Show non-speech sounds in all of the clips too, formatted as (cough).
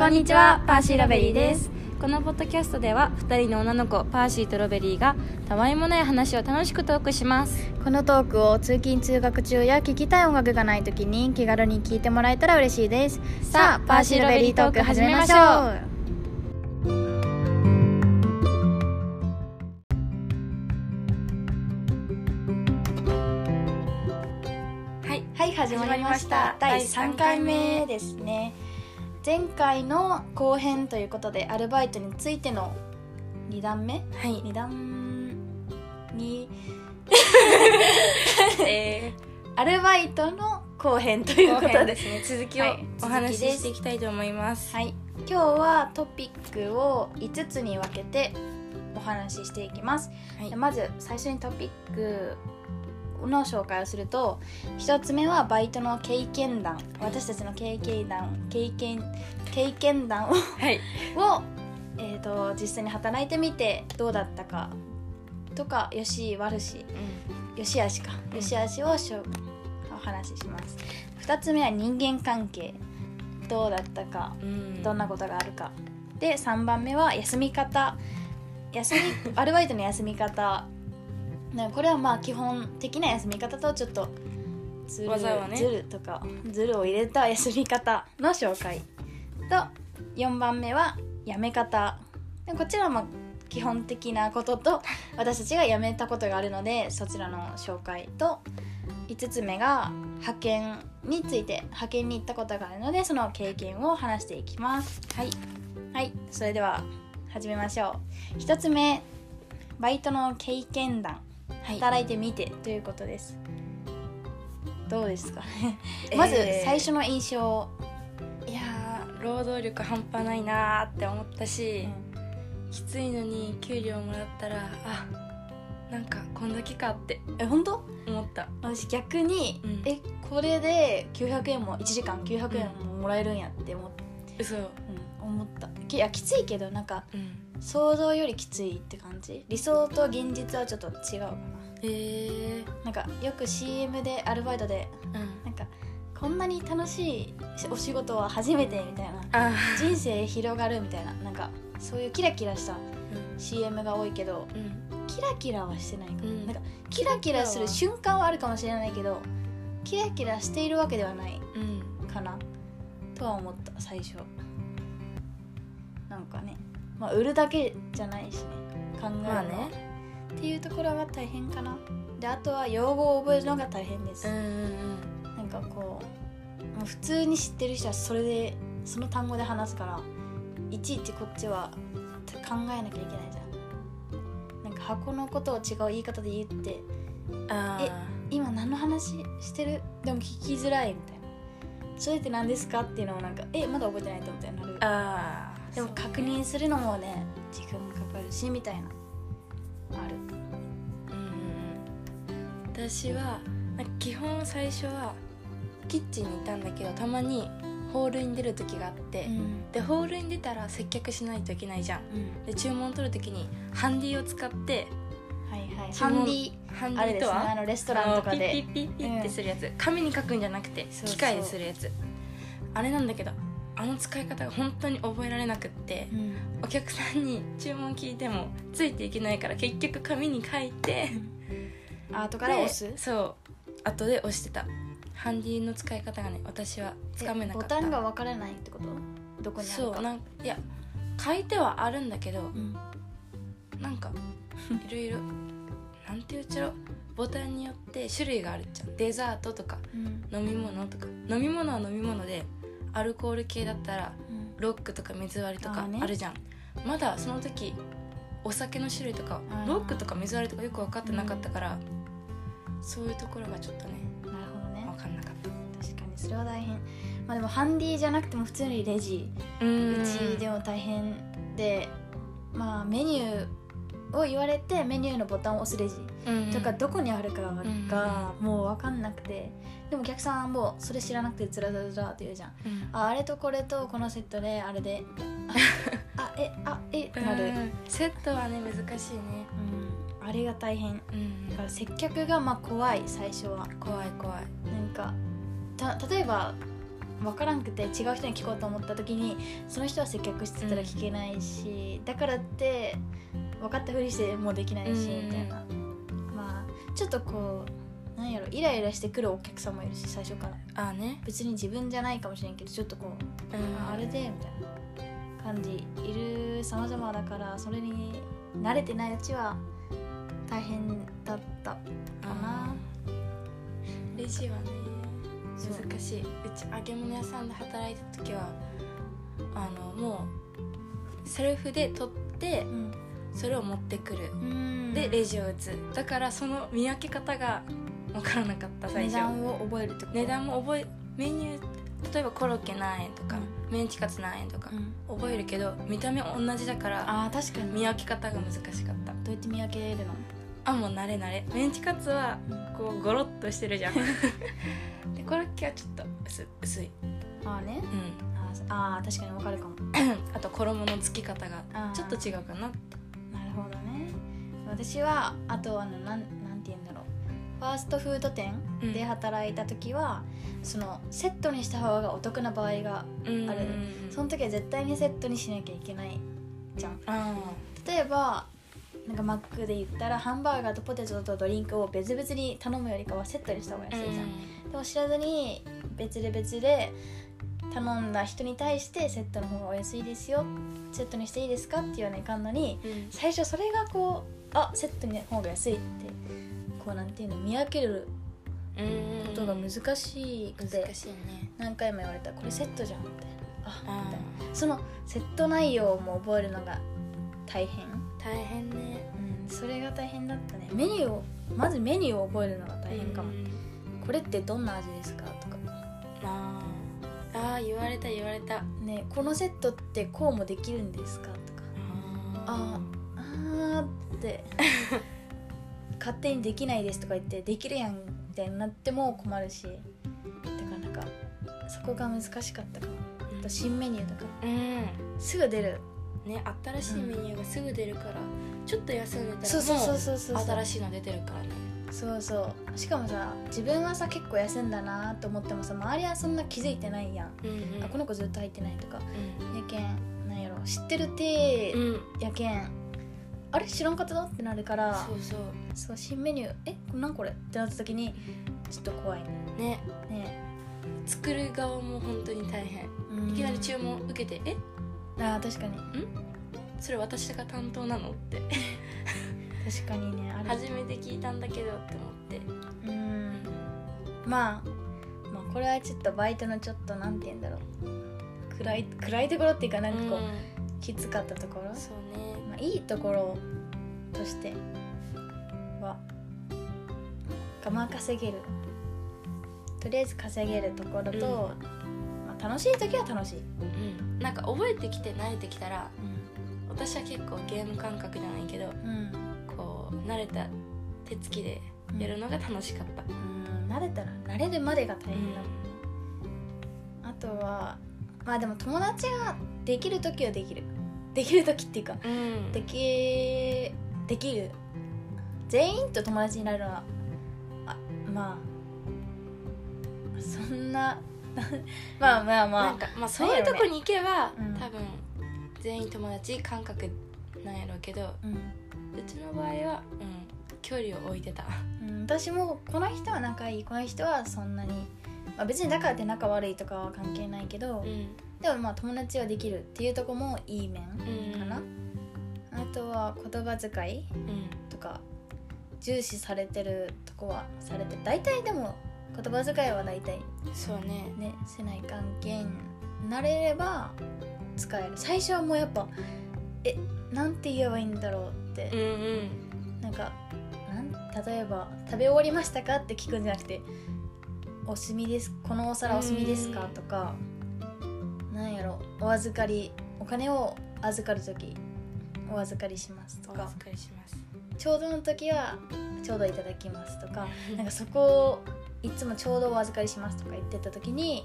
こんにちはパーシーラベリーです。このポッドキャストでは2人の女の子パーシーとロベリーがたわいもない話を楽しくトークします。このトークを通勤通学中や聞きたい音楽がない時に気軽に聞いてもらえたら嬉しいです。さあパーシーラベリートーク始めましょう。はいはい始まりました。第3回目ですね前回の後編ということでアルバイトについての2段目？はい。2段に (laughs) えアルバイトの後編といー、うことで。ですね。続きをはい。お話ししていきたいと思います。はい。今日はトピックを5つに分けてお話ししていきます、はい。まず最初にトピックの紹介をすると1つ目はバイトの経験談。私たちの経験談経験経験談をはい。(laughs) を、えー、と実際に働いてみてどうだったか。とかよし悪し。よしあしか。うん。よしあしをしょお話しします。2つ目は人間関係。どうだったか。うん。どんなことがあるか。で3番目は休み方。休み (laughs) アルバイトの休み方ねこれはまあ基本的な休み方とちょっとずる,、ね。ずるとかずるを入れた休み方の紹介と4番目は辞め方。でこちらも基本的なことと (laughs) 私たちが辞めたことがあるのでそちらの紹介と5つ目が派遣について派遣に行ったことがあるのでその経験を話していきます。はい。はい。それでは始めましょう。1つ目バイトの経験談。はい働いてみてということです。どうですか？(laughs) えー。まず最初の印象、いやー労働力半端ないなーって思ったし、きついのに給料もらったらあなんかこんだけかってえ本当？思った。私逆に、うん。えこれで900円も1時間900円ももらえるんやって思っ,、嘘。うん、思った。きいやきついけどなんかうん想像よりきついって感じ？理想と現実はちょっと違うかな。へえなんかよく CM でアルバイトでうん。なんかこんなに楽しいお仕事は初めてみたいな。あ人生広がるみたいな。なんかそういうキラキラしたうん。CM が多いけどうん。キラキラはしてないかも、うん。なんかキラキラする瞬間はあるかもしれないけどキラキラしているわけではないうん。かな。とは思った最初。なんかねまあ売るだけじゃないしね。考えるのは、まあね。っていうところが大変かな。であとは用語を覚えるのが大変です、うんうんなんかこうもう普通に知ってる人はそれでその単語で話すからいちいちこっちは考えなきゃいけないじゃん。なんか箱のことを違う言い方で言ってえ今何の話してる？でも聞きづらいみたいな。それって何ですか？っていうのをなんかえまだ覚えてないとみたいになる。あーでも確認するのもね時間かかるしみたいな。ある。うん。うんうん私は基本最初はキッチンにいたんだけどたまにホールに出る時があって、ん。でホールに出たら接客しないといけないじゃん。うん。で注文取る時にハンディを使ってはいはい。ハンディハンディとは？あのレストランとかで。ピッピッピッピッってするやつ、紙に書くんじゃなくて機械でするやつ。あれなんだけどあの使い方が本当に覚えられなくってうん。お客さんに注文聞いてもついていけないから結局紙に書いてアートから押す？でそう。後で押してた。ハンディの使い方がね私はつかめなかった。ボタンが分からないってこと？どこにあるか。そうなんいや書いてはあるんだけどうん。なんかいろいろなんていうちゃろ？うボタンによって種類があるじゃ。んデザートとかうん。飲み物とか。飲み物は飲み物でアルコール系だったらうん。ロックとか水割りとかあるじゃん、まだその時お酒の種類とかロックとか水割りとかよく分かってなかったから、そういうところがちょっとねなるほどね。分かんなかった。確かにそれは大変。まあでもハンディじゃなくても普通にレジ。ううちでも大変でまあメニューを言われてメニューのボタンを押すレジうんとかどこにあるかんがもう分かんなくて。でもお客さんもそれ知らなくてずらずらずらって言うじゃん。うん。ああれとこれとこのセットであれで。(laughs) ああえあえってなる、うんセットはね難しいね。うん、あれが大変。うんだから接客がまあ怖い最初は。怖い怖い。なんかた例えば分からんくて違う人に聞こうと思った時にその人は接客してたら聞けないし、だからって分かったふりしてもできないし、うん。みたいな。まあちょっとこうなんやろイライラしてくるお客さんもいるし最初から。あね。別に自分じゃないかもしれんけどちょっとこううんあれでみたいな感じいる様々だからそれに慣れてないうちは大変だったかな。レジはね。難しい。うち揚げ物屋さんで働いた時はあのもうセルフで取ってうんそれを持ってくる。うん。でレジを打つ。だからその見分け方が分からなかった最初。値段を覚えると？値段も覚えメニュー例えばコロッケ何円とか、メンチカツ何円とかうん。覚えるけど見た目同じだからあー確かに。見分け方が難しかった。どうやって見分けるの？あもう慣れ慣れ。メンチカツはうん。こうゴロッとしてるじゃん。(laughs) でコロッケはちょっと薄薄い。あーね。うん。あーあー確かにわかるかも。(coughs) あと衣のつき方がちょっと違うかななるほどね私はあとあのなんなんて言うんだろう。ファーストフード店で働いた時は、そのセットにした方がお得な場合がうんあるその時は絶対にセットにしなきゃいけないじゃん。あ例えばなんかマックで言ったらハンバーガーとポテトとドリンクを別々に頼むよりかはセットにした方がー安いじゃん、でも知らずに別で別で頼んだ人に対してセットの方がお安いですよ。セットにしていいですかって言わないかんのにうん。最初それがこうあセットの方が安いってこうなんていうの見分けるうんことが難しくて難しいね。何回も言われたこれセットじゃんみたいなああみたいな。そのセット内容も覚えるのが大変、ー大変ね。うん、それが大変だったね。メニューをまずメニューを覚えるのが大変かも、うんこれってどんな味ですか？とか。あー。あー言われた言われた。ねこのセットってこうもできるんですか？とか。ああー。って (laughs) 勝手にできないですとか言ってできるやんみたいになっても困るしだからなんかそこが難しかったかも。あと新メニューとか。うん。すぐ出る。ね新しいメニューがすぐ出るから、ちょっと休んでたそうそうそうそうそうう。新しいの出てるからね。そうそう。しかもさ自分はさ結構休んだなと思ってもさ周りはそんな気づいてないやん、うんうん。あこの子ずっと入ってないとか。うん。やけんなんやろ知ってる体うん。やけんあれ知らんかったのってなるからそうそう。そう新メニューえこれ何これ？ってなった時にちょっと怖いね。ね。作る側も本当に大変。うん。いきなり注文受けて「え？あー確かに。それ私が担当なの?」って。(laughs) 確かにねあれ。初めて聞いたんだけどって思って。うん。まあまあこれはちょっとバイトのちょっとなんて言うんだろう。暗い暗いところっていうかなんかこう、うきつかったところ？んそうね。まあ、いいところとしては我慢稼げる。とりあえず稼げるところと、まあ、楽しい時は楽しい、うん。なんか覚えてきて慣れてきたら私は結構ゲーム感覚じゃないけどうん。こう慣れた手つきでやるのが楽しかった、うん。慣れたら慣れるまでが大変だ、あとはまあでも友達ができる時はできるできる時っていうかうん。できできる。全員と友達になるのはあまあそんな (laughs) まあまあまあ。なんかまあそういうとこに行けば、うん。多分全員友達感覚なんやろうけどうん。うちの場合は、うん、距離を置いてた。うん、私もこの人は仲いい。この人はそんなに、まあ、別にだからって仲悪いとかは関係ないけど、うんでもまあ友達はできるっていうとこもいい面かな、あとは言葉遣いうん。とか重視されてるとこはされて大体でも言葉遣いは大体そうね。ねせない関係になれれば使える。最初はもうやっぱえなんて言えばいいんだろうって。うんうん。なんかなん例えば「食べ終わりましたか?」って聞くんじゃなくて「お済みですこのお皿お済みですか?」とかなんやろお預かりお金を預かる時お預かりしますとか。お預かりします。ちょうどの時はちょうどいただきますとか。(laughs) なんかそこをいつもちょうどお預かりしますとか言ってた時に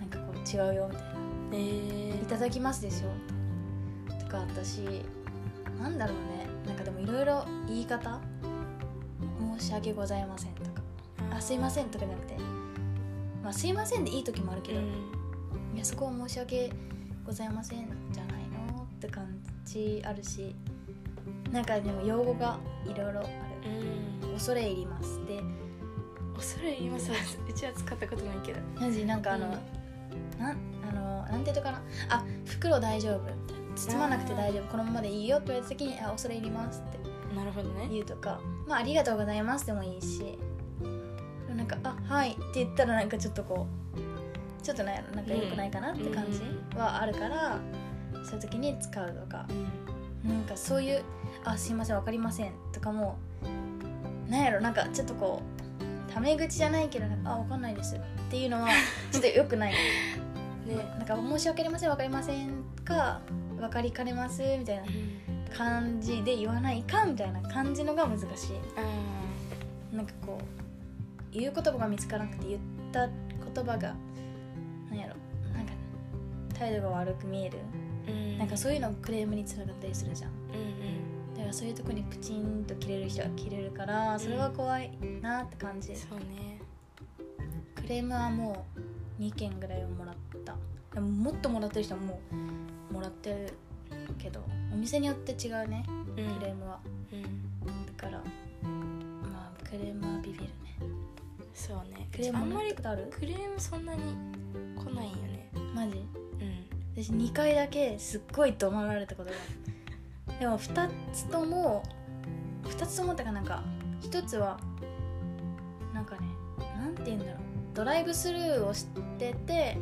なんかこう違うよみたいな。えー。いただきますでしょ。とか私なんだろうね。なんかでもいろいろ言い方申し訳ございませんとか。あすいませんとかじゃなくて。まあすいませんでいい時もあるけど、うんいやそこは申し訳ございませんじゃないのって感じあるしなんかでも用語がいろいろある。うん。恐れ入ります。で恐れ入ります。(laughs) うちは使ったことないけど。マジなんかあの、うん。なんあのなんていうのかな。あ袋大丈夫。みたいな包まなくて大丈夫。このままでいいよって言われた時にあ恐れ入りますってなるほどね。言うとか。まあありがとうございますでもいいし。なんかあはいって言ったらなんかちょっとこうちょっとねなんか良くないかなって感じはあるから、そういう時に使うとか。うんなんかそういう「あすいませんわかりません」とかもなんやろなんかちょっとこうタメ口じゃないけどあわかんないですっていうのはちょっと良くない。(laughs) ね。なんか申し訳ありませんわかりませんか分かりかねますみたいなうん。感じで言わないかみたいな感じのが難しあいなんかこう言う言葉が見つからなくて言った言葉がなんやろ。なんか態度が悪く見える。ーうん。なんかそういうのクレームにつながったりするじゃん。うんだからそういうとこにプチンと切れる人は切れるからそれは怖いなって感じ。うんそうね。クレームはもう2件ぐらいはもらった。でももっともらってる人ももうもらってるけどお店によって違うね。うん。クレームは。うん。だからまあクレームはビビる。ねそうね。クレームあんまりクレームそんなに来ないよね。マジ？うん。私2回だけすっごい怒鳴られたことがある。(laughs) でも2つとも2つともってかなんか1つはなんかねなんて言うんだろう。ドライブスルーをしてて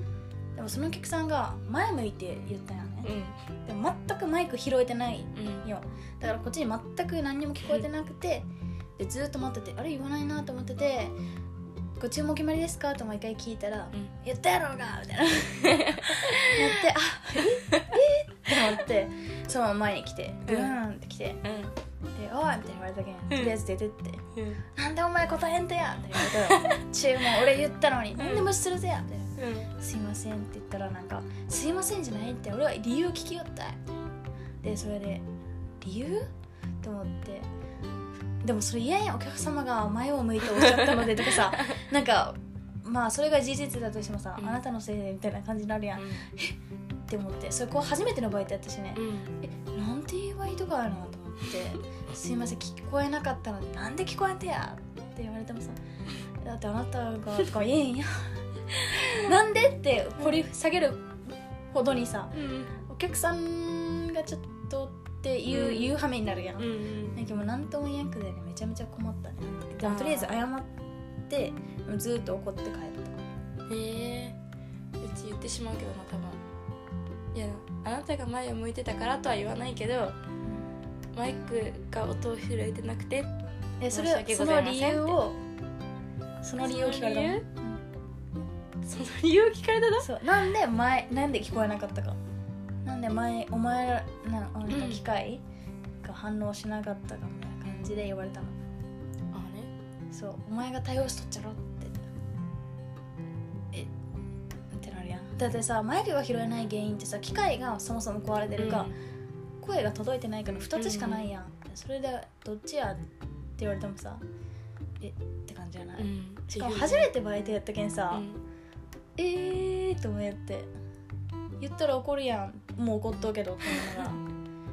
でもそのお客さんが前向いて言ったよね。でも全くマイク拾えてないうん。よだからこっちに全く何にも聞こえてなくてでずっと待っててあれ言わないなと思ってて「ご注文決まりですか?」と毎回聞いたらうん言ったやろうがみたいな (laughs) やってあえ？え？って思ってそのまま前に来てブーンって来てうん「でおい!」みたいに言われたけんとりあえず出てってうん「なんでお前答えんとや!」って言われたら「注文俺言ったのになんで無視するぜや!」みたいなうんすいませんって言ったらなんか「すいませんじゃないって俺は理由聞きよったい」でそれで「理由?」と思ってでもそれ嫌やんお客様が前を向いておっしゃったのでとかさ (laughs) なんかまあそれが事実だとしてもさ、うん。あなたのせいでみたいな感じになるやん、って思ってそれこう初めてのバイトやったしね。う、ん。えなんていうバイトがあるのと思って「(laughs) すいません聞こえなかったのでなんで聞こえんてや!」って言われてもさ「だってあなたが」とか言えんや (laughs) なんでって掘り下げるほどにさうん。お客さんがちょっとっていう,、うん。言うはめになるやん、うんなんかもう何とも言えんくてねめちゃめちゃ困ったね。でもとりあえず謝ってずっと怒って帰った。へえ。うち言ってしまうけどな多分いやあなたが前を向いてたからとは言わないけどマイクが音を拾えてなくてでそれその理由をその理由？を聞かれたの？理由その理由を聞かれたの？そう。なんで前なんで聞こえなかったかなんで前お前らなあなた機械が反応しなかったかみたいな感じで言われたの。あねそう。お前が対応しとっちゃろって。えってなるやん。だってさマイクが拾えない原因ってさ機械がそもそも壊れてるか、声が届いてないかの2つしかないやん、それでどっちやって言われてもさえって感じじゃない、うん。しかも初めてバイトやったけんさ、うん。えーって思って。言ったら怒るやんもう怒っとうけどって思いながら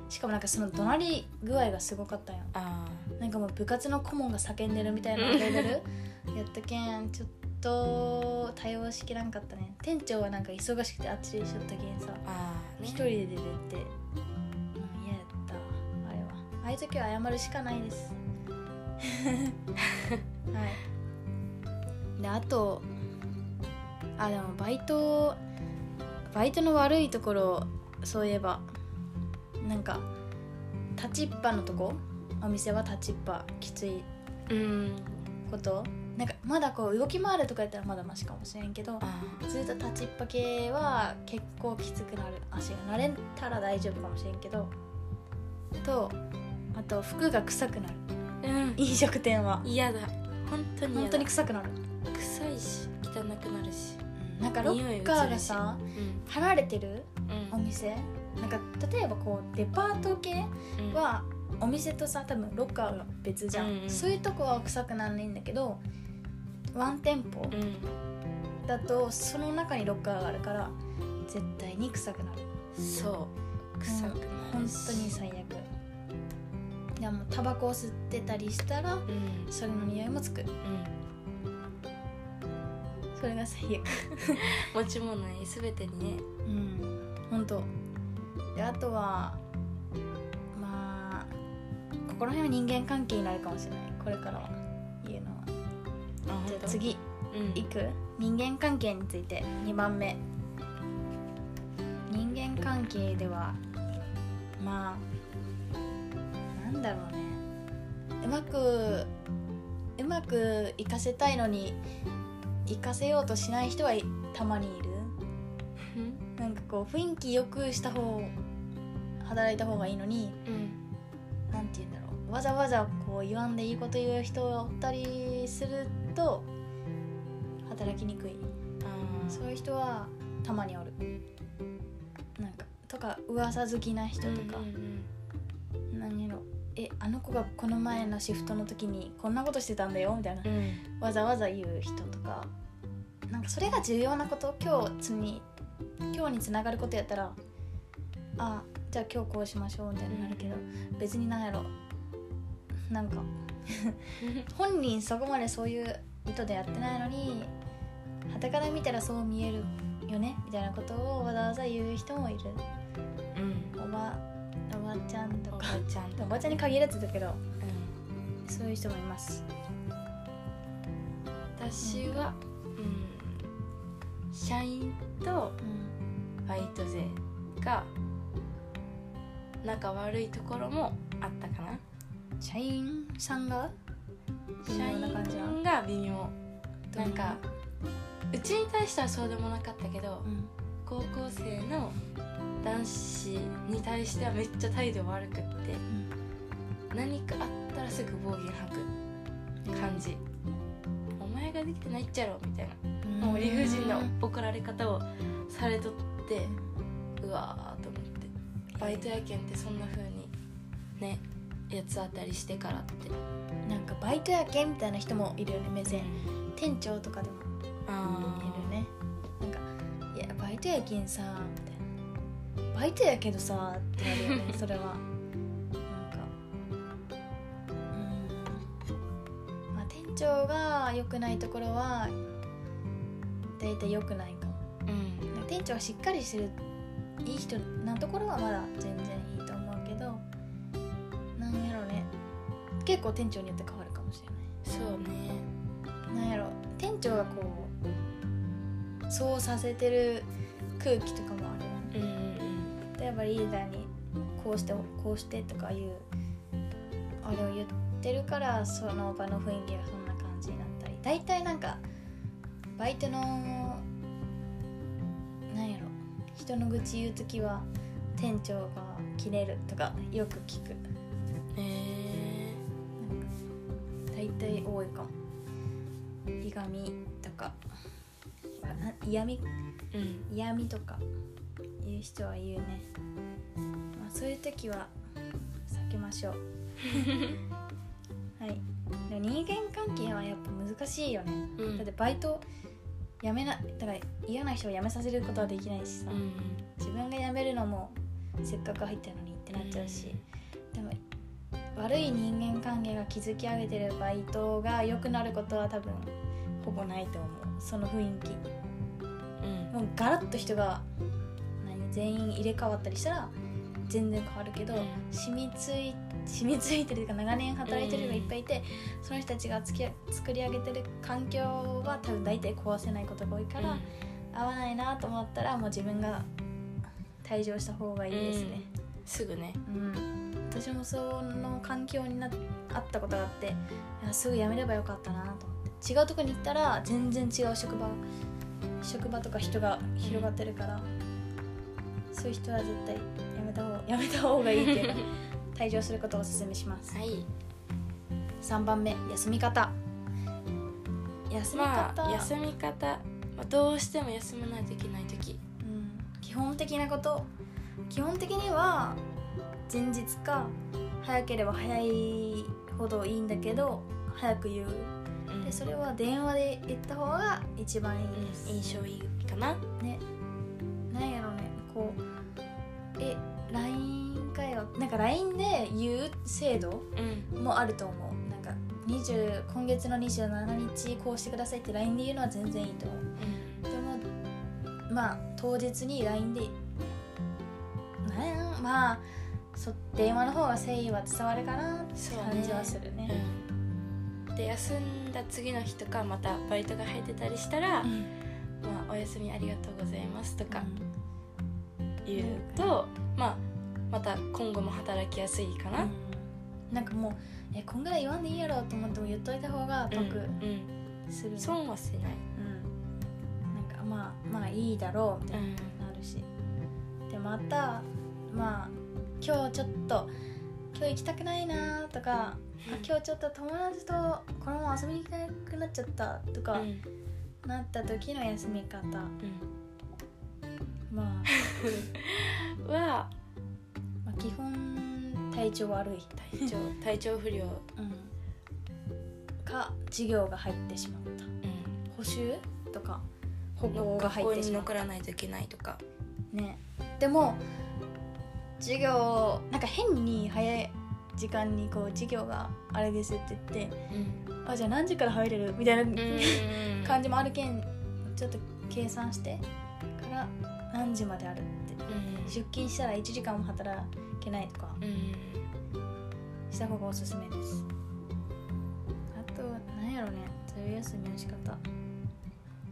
しかもなんかその怒鳴り具合がすごかったやんあなんかもう部活の顧問が叫んでるみたいなレベル？(laughs) やったけんちょっと対応しきらんかったね。店長はなんか忙しくてあっちでしょったけんさ。一人で出てって、うん、嫌やった。あれは。ああいう時は謝るしかないです。(laughs) はい。であとあでもバイトバイトの悪いところそういえばなんか立ちっぱのとこ？お店は立ちっぱきついうん。こと？なんかまだこう動き回るとかやったらまだマシかもしれんけどあずっと立ちっぱ系は結構きつくなる。足が慣れたら大丈夫かもしれんけどとあと服が臭くなる。ーうん。飲食店は。嫌だ。本当に本当に臭くなる。臭いし汚くなるし。なんかロッカーがさうん。離れてる？うんお店？なんか例えばこうデパート系うん。はお店とさ多分ロッカーが別じゃん、うんうん。そういうとこは臭くなんないんだけどワン店舗うん。だとその中にロッカーがあるから絶対に臭くなる。そう。臭くなる本当に最悪。でもタバコを吸ってたりしたらうん。それの匂いもつく。うん。それが最悪。(laughs) 持ち物に全てにね。うん本当。であとはまあここら辺は人間関係になるかもしれない。これからは。言うのはじゃあ次。うん。いく？人間関係について。2番目。人間関係ではまあなんだろうね。うまくうまくいかせたいのにいかせようとしない人はいたまにいる。うんなんかこう雰囲気よくした方働いた方がいいのにうんなんて言うんだろう。わざわざこう言わんでいいこと言う人がおったりすると働きにくい。そういう人はたまにおる。なんかとか噂好きな人とか。うん、うん何やろ。えあの子がこの前のシフトの時にこんなことしてたんだよみたいな。うん。うんわざわざ言う人とか。なんかそれが重要なこと？今日つに今日につながることやったらあじゃあ今日こうしましょうみたいになるけど別になんやろ。なんか (laughs) 本人そこまでそういう意図でやってないのに傍から見たらそう見えるよねみたいなことをわざわざ言う人もいる。うん。おばおばちゃんとおばかちゃんとおばちゃんに限らずだけどうん。そういう人もいます。私は、うん、社員とうんバイト勢が仲悪いところもあったかな。社員さんが？微社員が微妙なんかうちに対してはそうでもなかったけどうん。高校生の男子に対してはめっちゃ態度悪くって何かあったらすぐ暴言吐く感じ、お前ができてないっちゃろみたいな。もう理不尽な怒られ方をされとってうわーと思って。バイトやけんってそんな風にね八つ当たりしてからって。なんかバイトやけんみたいな人もいるよね目線。店長とかでも。あいるね。なんか「いやバイトやけんさ」みたいな「バイトやけどさ」ってなるよね (laughs) それは。なんか。うん。まあ店長が良くないところは大体良くないかも。うん店長はしっかりしてるいい人なところはまだ全然いいと思うけどなんやろね。結構店長によって変わるかもしれない。そうね。なんやろ。店長がこうそうさせてる空気とかもあるよねうんうん例えばリーダーにこうしてこうしてとかいうあれを言ってるからその場の雰囲気がそんな感じになったり。大体なんかバイトの人の愚痴言う時は店長がキレるとかよく聞く。え大体多いかも。いがみとか。な嫌味ー、うん。嫌味とか。言う人は言うね、まあ、そういう時は避けましょう。(laughs) はい。人間関係はやっぱ難しいよね、うん。だってバイト辞めなだから嫌な人を辞めさせることはできないしさ、うん自分が辞めるのもせっかく入ったのにってなっちゃうし、でも悪い人間関係が築き上げてるバイトが良くなることは多分ほぼないと思う。その雰囲気うん。もうガラッと人が何全員入れ替わったりしたら全然変わるけど、うん。染みつい染みついてるというか長年働いてる人がいっぱいいて、その人たちがつき作り上げてる環境は多分大体壊せないことが多いから、合わないなと思ったらもう自分が退場した方がいいですね、すぐね。うん。私もその環境になあったことがあってすぐ辞めればよかったなと思って。違うとこに行ったら全然違う職場職場とか人が広がってるから、そういう人は絶対やめた方やめた方がいいっていうか (laughs) 退場することをお勧めします。はい。3番目休み方。休みま方、あ休み方、まあ、どうしても休まないといけない時。うん、基本的なこと。基本的には前日か早ければ早いほどいいんだけど早く言う。うん。でそれは電話で言った方が一番いいです、印象いいかな。ね。なんやろね。こうえ LINE かよなんか LINE で言う制度うん。もあると思う。なんか20今月の27日こうしてくださいって LINE で言うのは全然いいと思う。でもまあ当日に LINE でなんやまあそ電話の方が誠意は伝わるかなって感じはするね。うん。で休んだ次の日とかまたバイトが入ってたりしたら「うん。まあ、お休みありがとうございます」とか言うと、まあ、また今後も働きやすいかな、うん。なんかもうえこんぐらい言わんでいいやろと思っても言っといた方が得うんうん。する、ね損はしない、うん。なんかまあまあいいだろうみたいになるし、でまたまあ今日ちょっと今日行きたくないなとかあ今日ちょっと友達とこのまま遊びに行きたくなっちゃったとか、うん。なった時の休み方。まあ、(laughs) うん、はまあ基本体調悪い、体 (laughs) 調体調不良、うん、か授業が入ってしまった。う補習とか保ん、護が入学校にってしまった。残らないといけないとか。ね。でも授業なんか変に早い時間にこう授業があれですって言ってうん。あじゃあ何時から入れる？みたいなうん。(laughs) 感じもあるけんちょっと計算してから何時まである？出勤したら1時間も働けないとか。うん。した方がおすすめです。あと何やろね。ずる休みの仕方。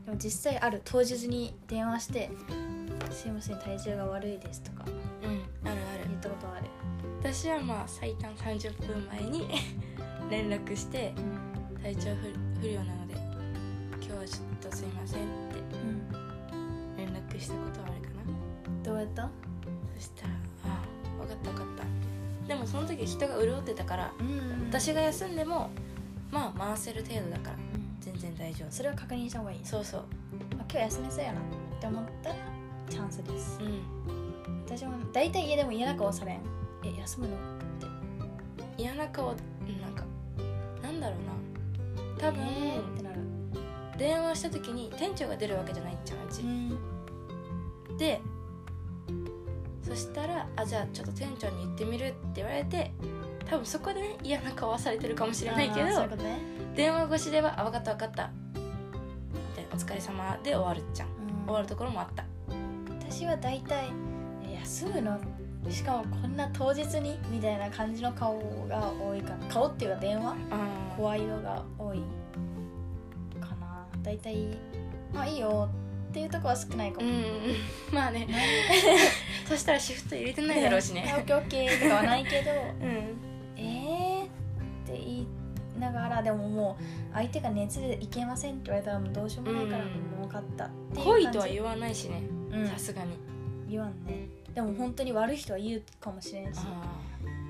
でも実際ある。当日に電話して「すいません体調が悪いです」とか。うん。あるある。言ったことある。私はまあ最短30分前に (laughs) 連絡して体調不不良なので今日はちょっとすいませんってうん。連絡したことはうやった？そしたら「ああ分かった分かった」でもその時人が潤ってたからうん私が休んでもまあ回せる程度だからうん。全然大丈夫。それは確認した方がいいね。そうそう。あ今日休めそうやな。って思ったらチャンスです。うん。私も大体家でも嫌な顔されん。え休むの？嫌な顔うんなんかなんだろうな。多分、えーってなる。電話した時に店長が出るわけじゃないじゃんうち、ん。でそしたら「あじゃあちょっと店長に言ってみる」って言われて多分そこでね嫌な顔はされてるかもしれないけどね。電話越しでは「あ分かった分かった」で「お疲れ様で終わるじゃん。うん。終わるところもあった。私は大体え休むの？しかもこんな当日に？みたいな感じの顔が多いか。な顔っていうか電話？あ怖いのが多いかな。大体まあいいよっていうとこは少ないかも、うん。(laughs) まあねそしたらシフト入れてないだろうしオッねケーオッケーとかはないけど。(laughs) うん。えーって言いながらでももう相手が熱でいけませんって言われたらもうどうしようもないからうんもう分かったっていう来い感じ。とは言わないしねうん。さすがに。言わんね。でも本当に悪い人は言うかもしれんし。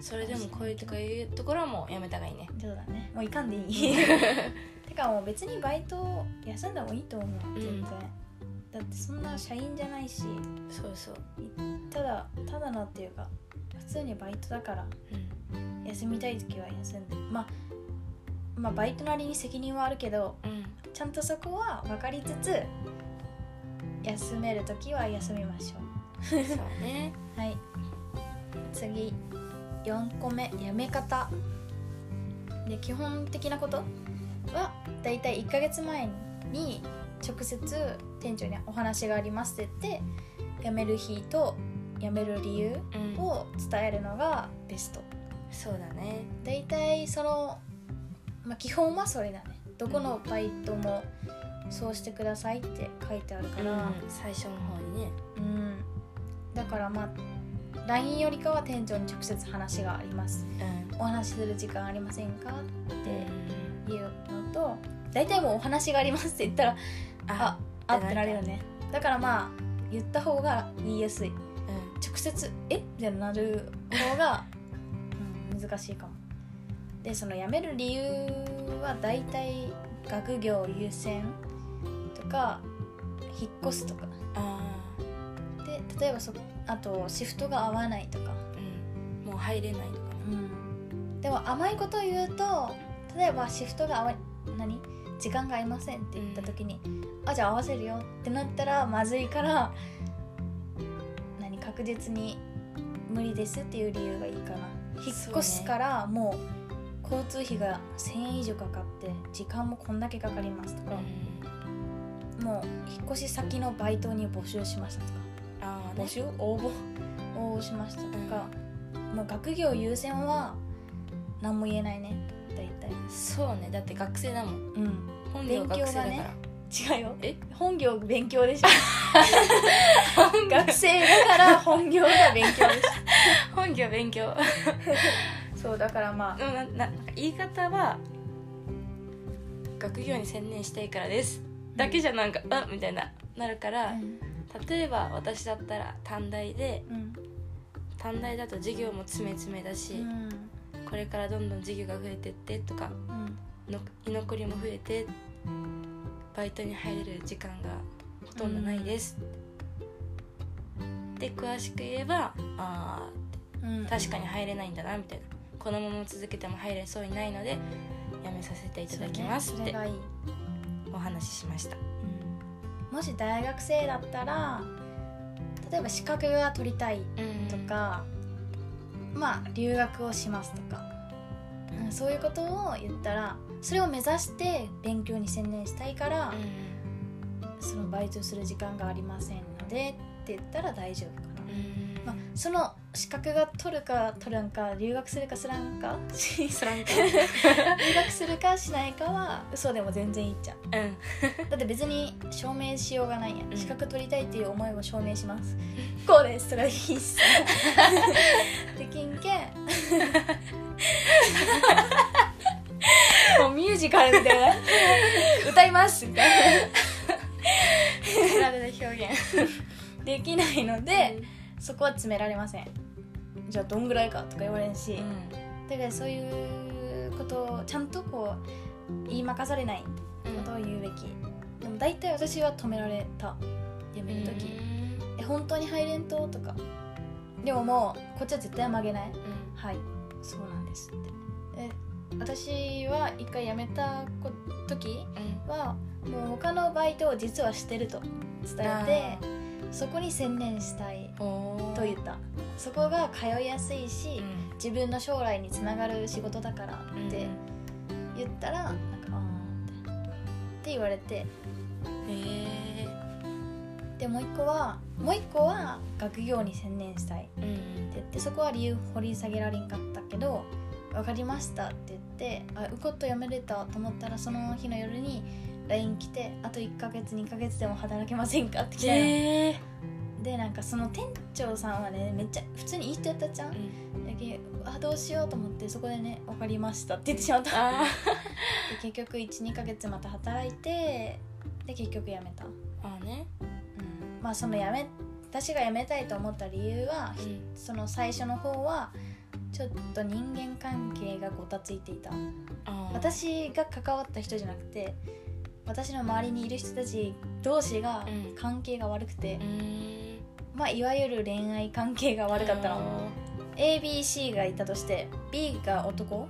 それでも来いとかいうところはもうやめた方がいいね。そうだね。もういかんでいい。(laughs) てかもう別にバイト休んだ方がいいと思う。全然、うんだってそんな社員じゃないし。そうそう。ただただのっていうか普通にバイトだから。うん。休みたい時は休んで。まあまあバイトなりに責任はあるけどうん。ちゃんとそこは分かりつつ休める時は休みましょそうね。う (laughs) はい。次。4個目。やめ方。で基本的なことはだいたい1ヶ月前に直接店長にお話がありますって言って辞める日と辞める理由うん。を伝えるのがベスト。そうだね。だいたいその、まあ、基本はそれだね。どこのバイトもそうしてくださいって書いてあるから、うん。最初の方にね。うん、だからまあ LINE よりかは店長に直接話があります。うん。お話しする時間ありませんかってういうのと大体もうお話がありますって言ったらんああってなるよね。だからまあ言った方が言いやすい。うん。直接「え？みたいになる方が、うん、難しいかも。でその辞める理由は大体学業優先とか引っ越すとか。あで例えばそあとシフトが合わないとか、ーうん。もう入れないとかね。でも甘いことを言うと例えばシフトが合わ何？時間が合いませんって言った時に、あじゃあ合わせるよってなったらまずいから何確実に無理ですっていう理由がいいかな。引っ越すからもう交通費が1000円以上かかって時間もこんだけかかりますとか、もう引っ越し先のバイトに募集しましたとかああね。募集？応募？応募しましたとか、もう学業優先は何も言えないね大体そうねだって学生だもん。うん。本業学生だから、勉強違うよ。え？本業勉強でしょ。学生だから本業が勉強でし (laughs) 本業勉強。ょ (laughs) そうだからまあ。なな言い方は学業に専念したいからです。だけじゃなんかあみたいななるから、うん。例えば私だったら短大でうん。短大だと授業も詰め詰めだし、うんこれからどんどん授業が増えてってとかうん。の居残りも増えてバイトに入れる時間がほとんどないです、で詳しく言えばあうん。ー確かに入れないんだなみたいな。このまま続けても入れそうにないのでやめさせていただきますってお話ししました。もし大学生だったら例えば資格が取りたいとか、まあ留学をしますとか、うん。そういうことを言ったらそれを目指して勉強に専念したいから、そのバイトする時間がありませんのでって言ったら大丈夫かな、まあ、その資格が取るか取らんか留学するかすらんかしスランか。留学するかしないかは嘘でも全然いいじゃんうん。だって別に証明しようがないやん。うん。資格取りたいっていう思いを証明します。こうですとかいいしさできんけん。もうミュージカルみたいな。歌いますみたいな。体で表現。できないので、そこは詰められません。じゃあどんぐらいかとか言われんし、だからそういうことをちゃんとこう言いまかされないことを言うべき、でも大体私は止められた。辞める時、え本当に入れんと？とか。でももうこっちは絶対曲げない。はいそうなんですって。え私は一回辞めたこ時はもう他のバイトを実はしてると伝えてそこに専念したいとと言った。そこが通いやすいし、自分の将来につながる仕事だからって言ったら、なんかあーって。って言われて。へでもう一個はもう一個は学業に専念したいってえ言ってそこは理由掘り下げられんかったけど分かりましたって言ってあうことやめれたと思ったらその日の夜に LINE 来てあと1ヶ月2ヶ月でも働けませんかって来たえ。でなんかその店長さんはねめっちゃ普通にいい人やったじゃん。だけどあどうしようと思ってそこでね分かりましたって言ってしまった。(laughs) であ結局12ヶ月また働いてで結局辞めた、あね。うん、まあその辞め私が辞めたいと思った理由はその最初の方はちょっと人間関係がごたついていた。私が関わった人じゃなくて私の周りにいる人たち同士がうん。関係が悪くて、うん。まあいわゆる恋愛関係が悪かったの ABC がいたとして B が男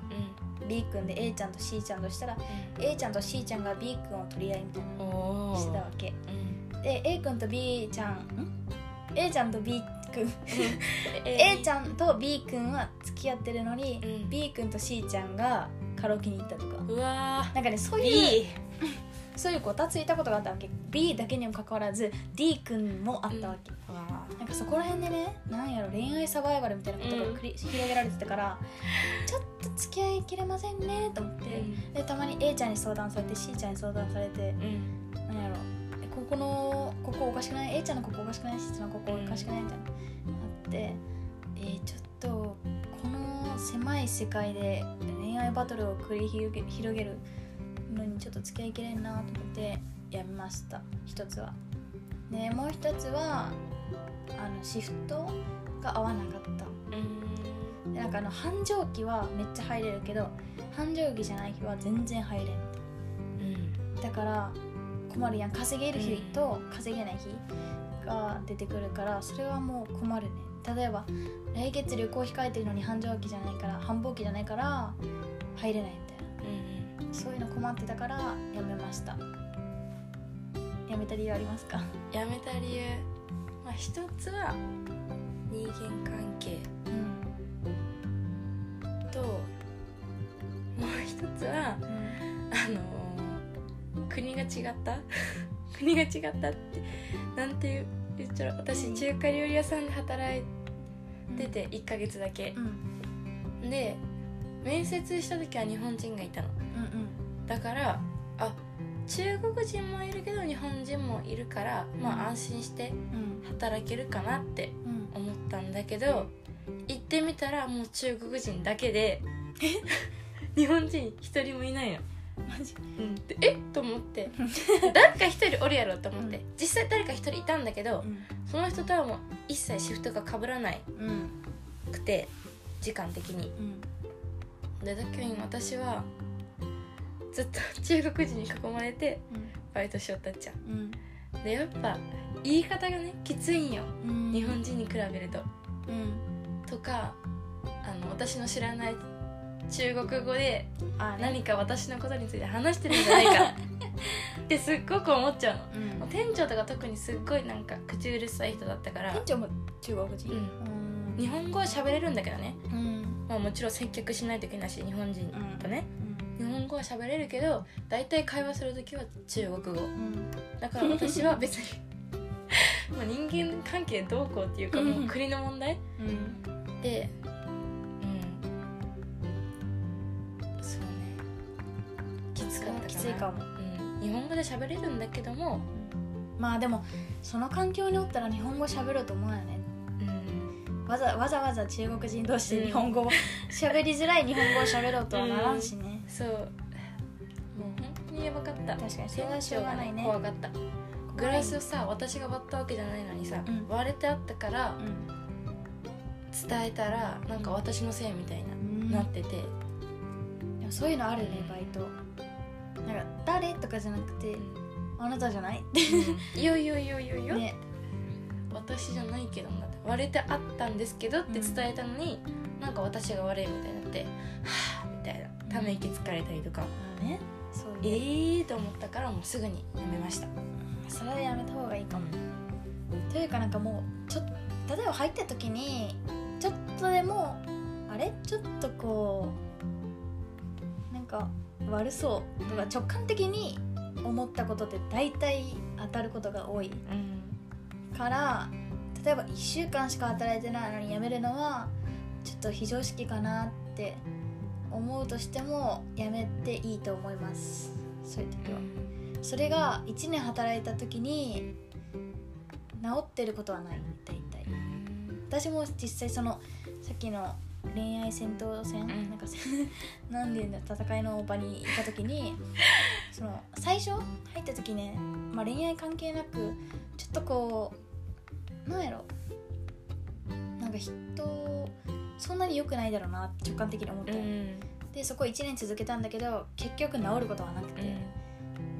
B 君で A ちゃんと C ちゃんとしたら A ちゃんと C ちゃんが B 君を取り合いみたいなしてたわけ。うん。で A 君と B ちゃんん？A ちゃんと B 君。え (laughs) A ちゃんと B 君は付き合ってるのに、うん。B 君と C ちゃんがカラオケに行ったとか。うわなんかねそうーいうそういうごたついたことがあったわけ。B だけにもかかわらず D 君もあったわけ、うわなんかそこら辺でねなんやろ恋愛サバイバルみたいなことが繰り、広げられてたからちょっと付き合いきれませんねと思って、でたまに A ちゃんに相談されて C ちゃんに相談されてうん。なんやろ。えここのここおかしくない？A ちゃんのここおかしくない？C ちゃんのここおかしくない？みたいな。あってえーちょっとこの狭い世界で恋愛バトルを繰り広げ広げるのにちょっと付き合いきれんなと思ってやめました。一つは。でもう一つはあのシフトが合わなかった。うん。でなんかあの繁盛期はめっちゃ入れるけど繁盛期じゃない日は全然入れん。うん。だから困るやん。稼げる日と稼げない日が出てくるからそれはもう困るね。例えば来月旅行控えてるのに繁盛期じゃないから繁忙期じゃないから入れないみたいなそういうの困ってたからやめました。やめた理由ありますか？やめた理由まあ一つは人間関係。うん。ともう一つはあのー国が違った？(laughs) 国が違ったってなんて言っちゃう？私中華料理屋さんで働いてて1ヶ月だけ。うん。で面接した時は日本人がいたの。うんだからあ中国人もいるけど日本人もいるからまあ安心してうん。働けるかなってうん。思ったんだけど行ってみたらもう中国人だけで (laughs) 日本人一人もいないの。マジ？でえ？っと思って。(laughs) 誰か一人おるやろと思って、うん。実際誰か一人いたんだけど、うん。その人とはもう一切シフトが被らないうん。くて時間的に。うんでだけど私はずっと (laughs) 中国人に囲まれてバイトしよったっちゃ。うん。うでやっぱ言い方がねきついんよ。うん。日本人に比べると。うん。とかあの私の知らない中国語であ何か私のことについて話してるんじゃないか。(laughs) ってすっごく思っちゃうの。うん。店長とか特にすっごいなんか口うるさい人だったから。店長も中国人？うん。ん。日本語は喋れるんだけどね、うんまあ、もちろん接客しないといけないし日本人とね、う日本語は喋れるけど大体会話する時は中国語。ん。だから私は別に (laughs) まあ人間関係どうこうっていうかもう国の問題。うん。でうん。そうね。きつかったきついかもうん、日本語で喋れるんだけども、まあでもその環境におったら日本語喋ろうと思うよね。うん、わざわざわざ中国人同士で日本語を喋りづらい日本語を喋ろうとはならんしね、そう。もう本当にやばかった。確かに。それはしょうがないね。怖かった。グラスをさ私が割ったわけじゃないのにさ、うん。割れてあったからうん。伝えたらなんか私のせいみたいな、うん。なってて。でもそういうのあるねバイト。なんか「誰?」とかじゃなくて「あなたじゃない?」いやいやいやいやいや、ね。私じゃないけどなって割れてあったんですけどって伝えたのに、なんか私が悪いみたいになってはあみたいなため息つかれたりとか、まあね。そうええーと思ったからもうすぐにやめました、それはやめた方がいいかも。というかなんかもうちょっ例えば入った時にちょっとでもあれ？ちょっとこうなんか悪そうとか直感的に思ったことって大体当たることが多いうん。から例えば1週間しか働いてないのに辞めるのはちょっと非常識かなって思うとしても辞めていいと思います。そういう時は。それが1年働いた時に治ってることはない大体。私も実際そのさっきの恋愛戦闘戦、ん。なんかせ (laughs) なんで言うんだ戦いの場にいた時にその最初入った時ね、まあ、恋愛関係なくちょっとこうなんやろ。なんか人そんなに良くないだろうなって直感的に思って、うん。でそこ1年続けたんだけど結局治ることはなくて、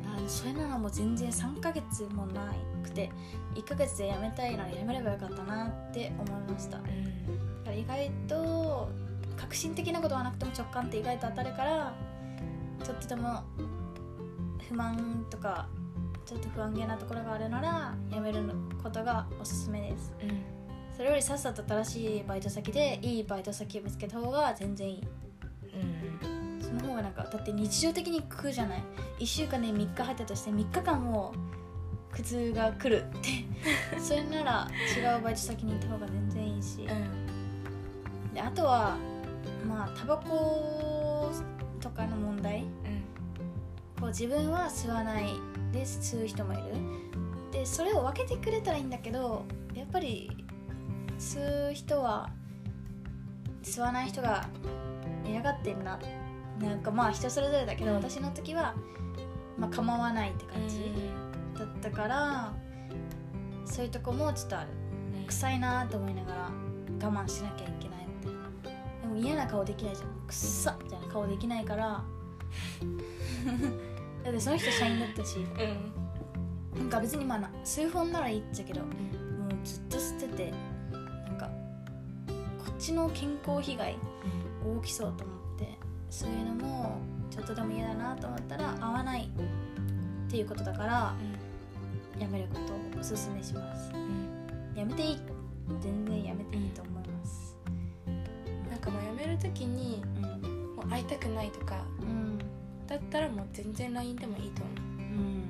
あそれならもう全然3ヶ月もなくて1ヶ月で辞めたいなら辞めればよかったなって思いました。だから意外と革新的なことはなくても直感って意外と当たるからちょっとでも不満とかちょっと不安げなところがあるなら辞めることがおすすめです。うん。それよりさっさと新しいバイト先でいいバイト先を見つけた方が全然いい。うん。その方がなんかだって日常的に苦じゃない。1週間で3日入ったとして3日間も苦痛が来るって。(laughs) それなら違うバイト先に行った方が全然いいし。うん。であとはまあタバコとかの問題。こう自分は吸わないで吸う人もいる。でそれを分けてくれたらいいんだけどやっぱり吸う人は吸わない人が嫌がってるな。なんかまあ人それぞれだけど、うん。私の時は、まあ、構わないって感じ。だったから、そういうとこもちょっとある。臭いなと思いながら我慢しなきゃいけないみたいなでも嫌な顔できないじゃん。くっさみたいな顔できないからだってその人社員だったし。うんなんか別にまあな数本ならいいっちゃけどもうずっと吸っててなんかこっちの健康被害大きそうと思ってそういうのもちちょっとでも嫌だなと思ったら合わないっていうことだからやめることをおすすめします。うんやめていい全然やめていいと思います。なんかもう辞める時にうん。もう会いたくないとかうんだったらもう全然 LINE でもいいと思う。ん。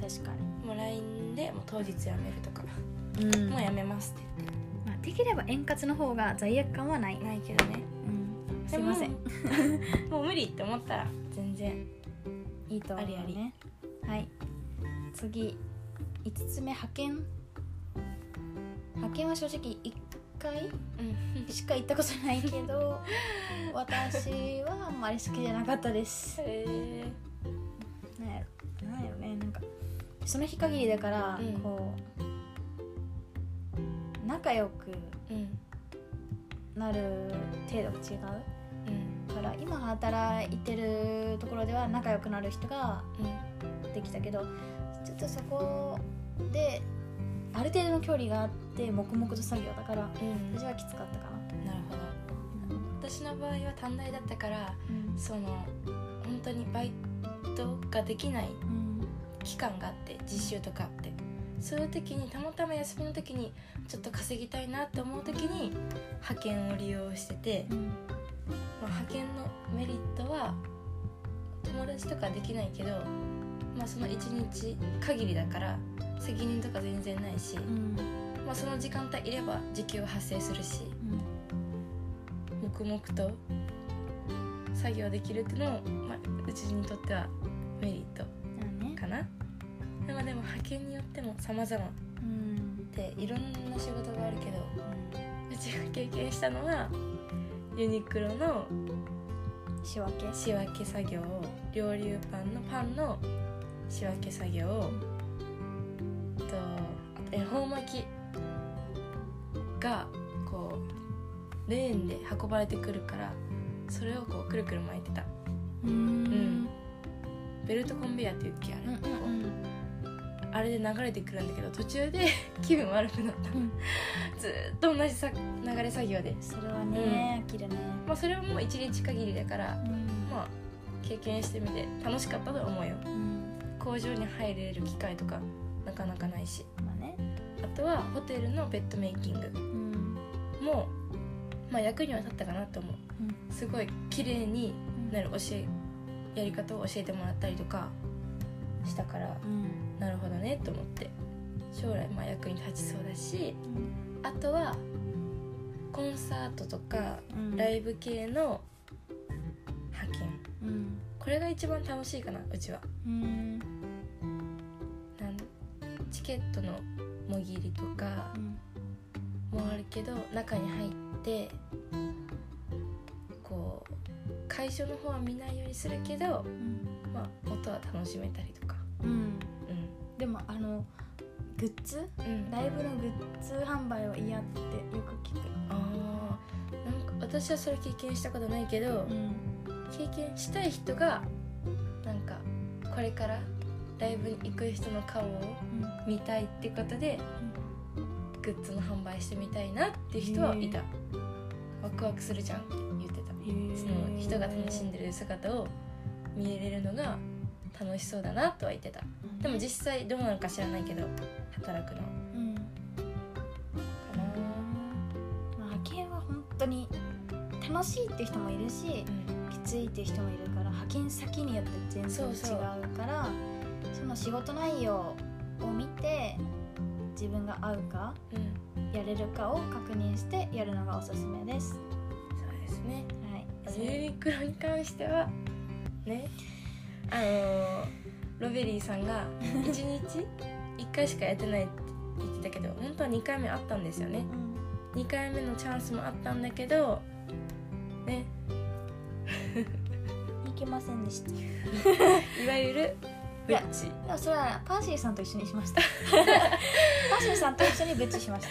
確かうもう LINE でもう当日辞めるとか、に、うん。もう辞めますって言っまあ、できれば円滑の方が罪悪感はない。てないけどね。うん。すいません。(laughs) もう無理って思ったら全然いいと思うね。ありあり。はい。次。5つ目派遣。派遣は正直1回？うん。しか行ったことないけど (laughs) 私はあんまり好きじゃなかったです。へなんやろなんやろね。なんかその日限りだから、うん。こう仲良くなる程度が違う。うん。から今働いてるところでは仲良くなる人がうん。できたけどちょっとそこである程度の距離があって黙々と作業だからうん。私はきつかったかな、なるほど。私の場合は短大だったからその本当にバイトができないうん。期間があって実習とかあって。そういう時にたまたま休みの時にちょっと稼ぎたいなって思う時に派遣を利用してて、うん。まあ、派遣のメリットは友達とかできないけど、まあ、その1日限りだから責任とか全然ないし、うん。まあ、その時間帯いれば時給は発生するしうん。黙々と作業できるっていうのも、まあ、うちにとってはメリットかな。まあ、でも派遣によっても様々うん。でいろんな仕事があるけどうちが経験したのはユニクロの仕分け。仕分け作業料理パンのパンの仕分け作業とあと恵方巻きがこうレーンで運ばれてくるからそれをこうくるくる巻いてた。うん。ベルトコンベヤーっていうっけあれ、うんあれで流れてくるんだけど途中で (laughs) 気分悪くなった、うん。ずーっと同じさ流れ作業で。それはね飽きるね。まあそれはもう一日限りだからうん。まあ経験してみて楽しかったと思うよ。うん工場に入れる機会とかなかなかないし。まあね。あとはホテルのベッドメイキング。うん。もまあ役には立ったかなと思う。うん。すごい綺麗になる教えやり方を教えてもらったりとかしたからうん。なるほどねと思って。将来まあ役に立ちそうだし。あとはコンサートとかうん。ライブ系の派遣。うん。これが一番楽しいかなうちはチケットのもぎりとかもあるけど中に入ってこう会場の方は見ないようにするけど、まあ、音は楽しめたりとか。うん。でもあのグッズ？うん。うんライブのグッズ販売は嫌ってよく聞く。あーなんか私はそれ経験したことないけど、ん。経験したい人がなんかこれからライブに行く人の顔を見たいってことで、グッズの販売してみたいなっていう人はいた。ワクワクするじゃんって言ってた。その人が楽しんでる姿を見れるのが楽しそうだなとは言ってた。でも実際どうなのか知らないけど働くの。かうん。な。まあ派遣は本当に楽しいって人もいるしきついって人もいるから派遣先によって全然違うそうそう。からその仕事内容を見て自分が合うかうん、うんやれるかを確認してやるのがおすすめです。そうですね。はい。ユニクロに関してはね。あのーロベリーさんが1日 (laughs) 1回しかやってないって言ってたけど本当は2回目あったんですよね。2回目のチャンスもあったんだけどね。(laughs) いけませんでした。(laughs) いわゆるブッチ。でもそれはパーシーさんと一緒にしました。(laughs) パーシーさんと一緒に別しまし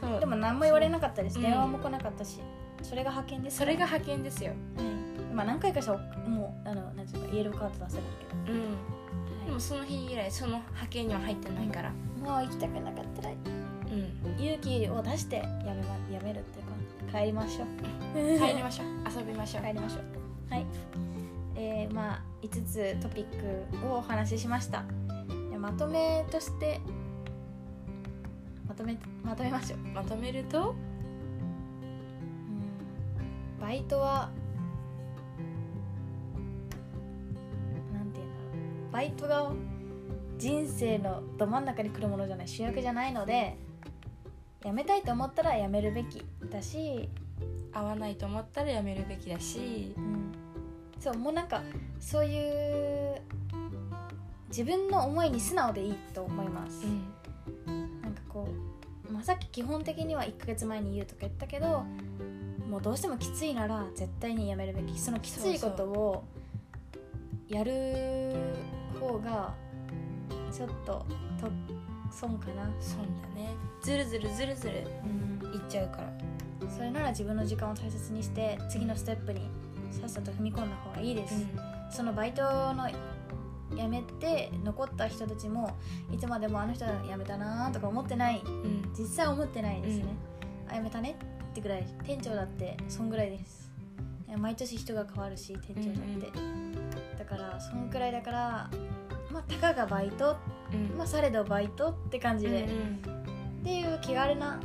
そう。たでも何も言われなかったです、うん。電話も来なかったし。それが派遣ですそれが派遣ですよ。はい。まあ何回かしたらもうあのなんていうかイエローカード出されるけど、うん。でもその日以来その派遣には入ってないから。もう行きたくなかったらうん。勇気を出してやめ,、ま、やめるっていうか帰りましょう。帰りましょう。(laughs) 遊びましょう。帰りましょう。はいえーまあ5つトピックをお話ししました。でまとめとしてまとめまとめましょう、まとめると？うん、バイトはなんていうんだろう。バイトが人生のど真ん中に来るものじゃない。主役じゃないので辞めたいと思ったら辞めるべきだし、合わないと思ったらやめるべきだし。うん、そうもうなんかそういう自分の思いに素直でいいと思います、うん。なんかこう、まあ、さっき基本的には1ヶ月前に言うとか言ったけどもうどうしてもきついなら絶対にやめるべきそのきついことをやる方がちょっとと損かな、そうだね。ずるずるずるずるうん、いっちゃうから。それなら自分の時間を大切にして次のステップにさっさと踏み込んだ方がいいです、そのバイトの辞めて残った人たちもいつまでもあの人辞めたなとか思ってない。うん。実際思ってないですね、あ辞めたねってぐらい。店長だってそんぐらいです。毎年人が変わるし店長だって、だからそんくらいだからまあたかがバイトうん。まあされどバイトって感じで、うん。っていう気軽な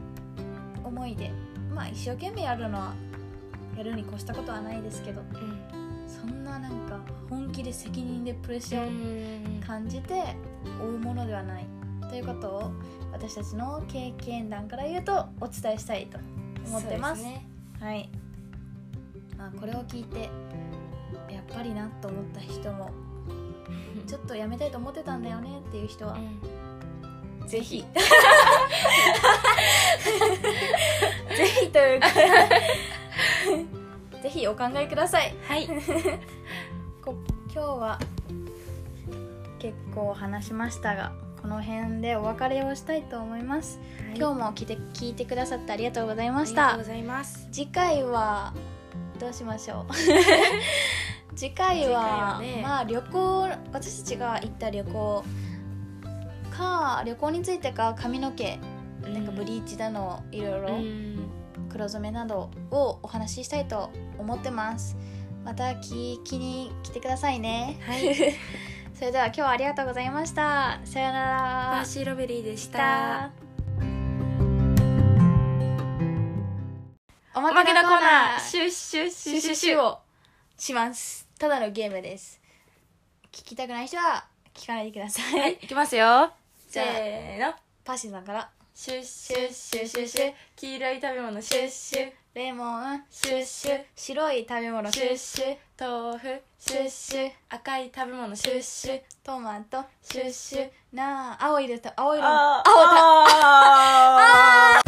思いでまあ一生懸命やるのはやるに越したことはないですけどうんそんななんか本気で責任でプレッシャーをうん。感じて追うものではないということを私たちの経験談から言うとお伝えしたいと思ってます。すね。はい、まあ、これを聞いてやっぱりなと思った人も (laughs) ちょっとやめたいと思ってたんだよねっていう人は、うん。ぜひ (laughs) 考えください。はい。(laughs) こ今日は結構話しましたがこの辺でお別れをしたいと思います、今日も聞いて聞いてくださってありがとうございました。ありがとうございます。次回はどうしましょう？(laughs) 次回はね。まあ旅行私たちが行った旅行か旅行についてか髪の毛なんかブリーチだのいろいろ。うん黒染めなどをお話ししたいと思ってます。また聞きに来てくださいね。はい。(laughs) それでは今日はありがとうございました。さようなら。パーシーロベリーでした。おおまけのコーナーシシュッシュッシュッシュをしますただのゲームです聞きたくない人は聞かないでください、はいいきますよじゃあせーのパッシーさんからシュッシュッシュッシュッシュ黄色い食べ物シュッシュ。レモン。シュッシュ。白い食べ物シュッシュ。豆腐シュッシュ。ュ赤い食べ物シュッシュ。トマトシュッシュ。なあ青い色と青色あー。青だ。あ